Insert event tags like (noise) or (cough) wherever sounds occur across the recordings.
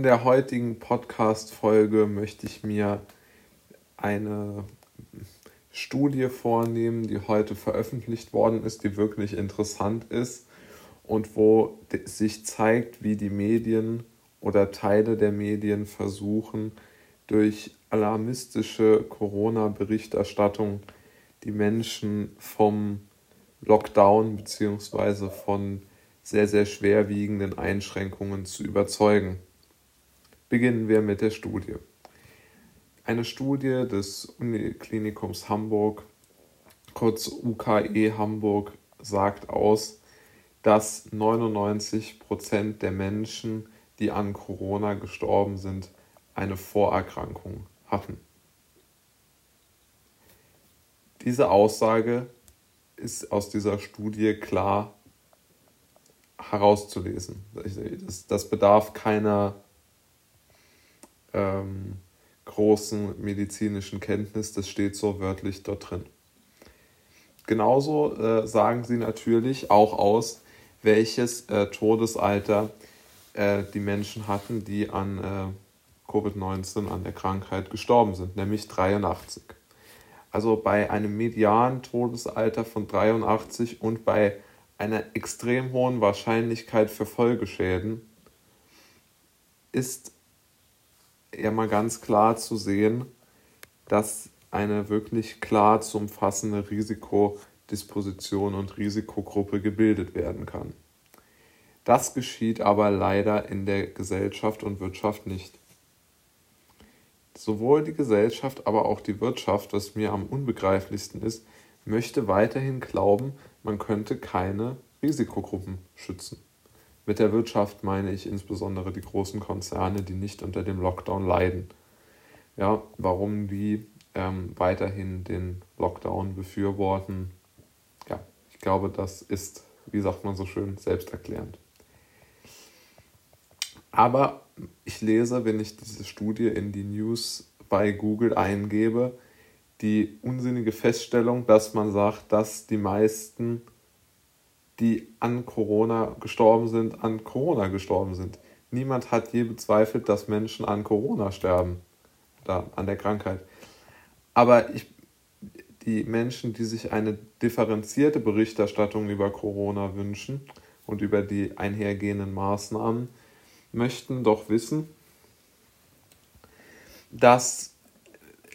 In der heutigen Podcast-Folge möchte ich mir eine Studie vornehmen, die heute veröffentlicht worden ist, die wirklich interessant ist und wo sich zeigt, wie die Medien oder Teile der Medien versuchen, durch alarmistische Corona-Berichterstattung die Menschen vom Lockdown bzw. von sehr, sehr schwerwiegenden Einschränkungen zu überzeugen. Beginnen wir mit der Studie. Eine Studie des Uniklinikums Hamburg, kurz UKE Hamburg, sagt aus, dass 99 Prozent der Menschen, die an Corona gestorben sind, eine Vorerkrankung hatten. Diese Aussage ist aus dieser Studie klar herauszulesen. Das, das bedarf keiner ähm, großen medizinischen Kenntnis, das steht so wörtlich dort drin. Genauso äh, sagen sie natürlich auch aus, welches äh, Todesalter äh, die Menschen hatten, die an äh, Covid-19, an der Krankheit gestorben sind, nämlich 83. Also bei einem medianen Todesalter von 83 und bei einer extrem hohen Wahrscheinlichkeit für Folgeschäden ist ja mal ganz klar zu sehen, dass eine wirklich klar zu umfassende Risikodisposition und Risikogruppe gebildet werden kann. Das geschieht aber leider in der Gesellschaft und Wirtschaft nicht. Sowohl die Gesellschaft, aber auch die Wirtschaft, was mir am unbegreiflichsten ist, möchte weiterhin glauben, man könnte keine Risikogruppen schützen. Mit der Wirtschaft meine ich insbesondere die großen Konzerne, die nicht unter dem Lockdown leiden. Ja, warum die ähm, weiterhin den Lockdown befürworten, ja, ich glaube, das ist, wie sagt man so schön, selbsterklärend. Aber ich lese, wenn ich diese Studie in die News bei Google eingebe, die unsinnige Feststellung, dass man sagt, dass die meisten die an Corona gestorben sind, an Corona gestorben sind. Niemand hat je bezweifelt, dass Menschen an Corona sterben oder an der Krankheit. Aber ich, die Menschen, die sich eine differenzierte Berichterstattung über Corona wünschen und über die einhergehenden Maßnahmen, möchten doch wissen, dass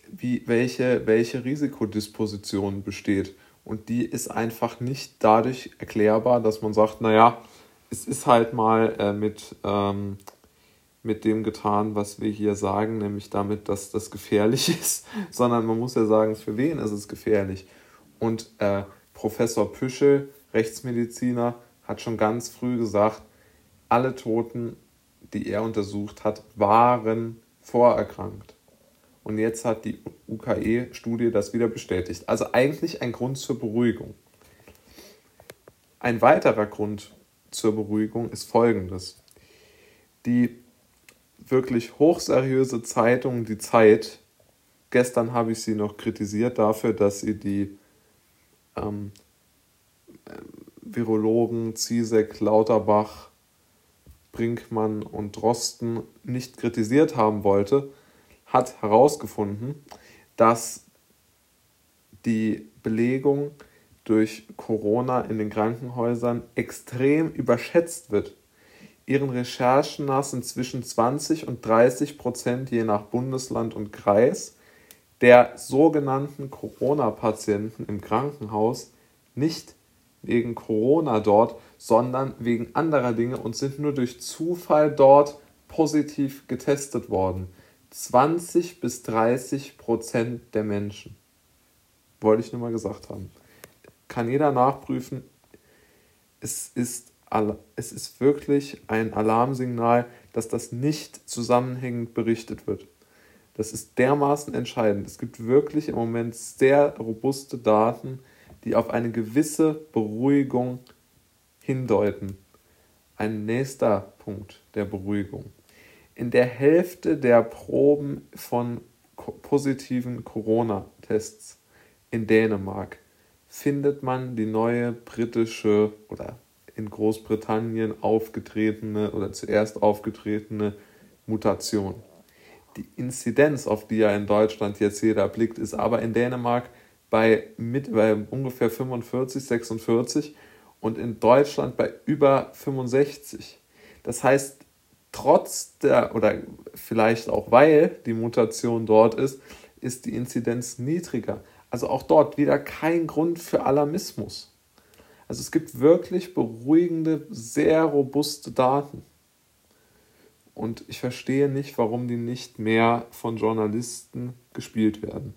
wie, welche, welche Risikodisposition besteht und die ist einfach nicht dadurch erklärbar, dass man sagt, naja, es ist halt mal äh, mit, ähm, mit dem getan, was wir hier sagen, nämlich damit, dass das gefährlich (laughs) ist, sondern man muss ja sagen, für wen ist es gefährlich. Und äh, Professor Püschel, Rechtsmediziner, hat schon ganz früh gesagt, alle Toten, die er untersucht hat, waren vorerkrankt. Und jetzt hat die UKE-Studie das wieder bestätigt. Also eigentlich ein Grund zur Beruhigung. Ein weiterer Grund zur Beruhigung ist folgendes. Die wirklich hochseriöse Zeitung Die Zeit, gestern habe ich sie noch kritisiert dafür, dass sie die ähm, Virologen Ziesek, Lauterbach, Brinkmann und Drosten nicht kritisiert haben wollte, hat herausgefunden, dass die Belegung durch Corona in den Krankenhäusern extrem überschätzt wird. Ihren Recherchen nach sind zwischen 20 und 30 Prozent je nach Bundesland und Kreis der sogenannten Corona-Patienten im Krankenhaus nicht wegen Corona dort, sondern wegen anderer Dinge und sind nur durch Zufall dort positiv getestet worden. 20 bis 30 Prozent der Menschen. Wollte ich nur mal gesagt haben. Kann jeder nachprüfen. Es ist, es ist wirklich ein Alarmsignal, dass das nicht zusammenhängend berichtet wird. Das ist dermaßen entscheidend. Es gibt wirklich im Moment sehr robuste Daten, die auf eine gewisse Beruhigung hindeuten. Ein nächster Punkt der Beruhigung in der Hälfte der Proben von positiven Corona-Tests in Dänemark findet man die neue britische oder in Großbritannien aufgetretene oder zuerst aufgetretene Mutation. Die Inzidenz, auf die ja in Deutschland jetzt jeder blickt, ist aber in Dänemark bei, mit, bei ungefähr 45, 46 und in Deutschland bei über 65. Das heißt, trotz der, oder vielleicht auch weil die Mutation dort ist, ist die Inzidenz niedriger. Also auch dort wieder kein Grund für Alarmismus. Also es gibt wirklich beruhigende, sehr robuste Daten. Und ich verstehe nicht, warum die nicht mehr von Journalisten gespielt werden.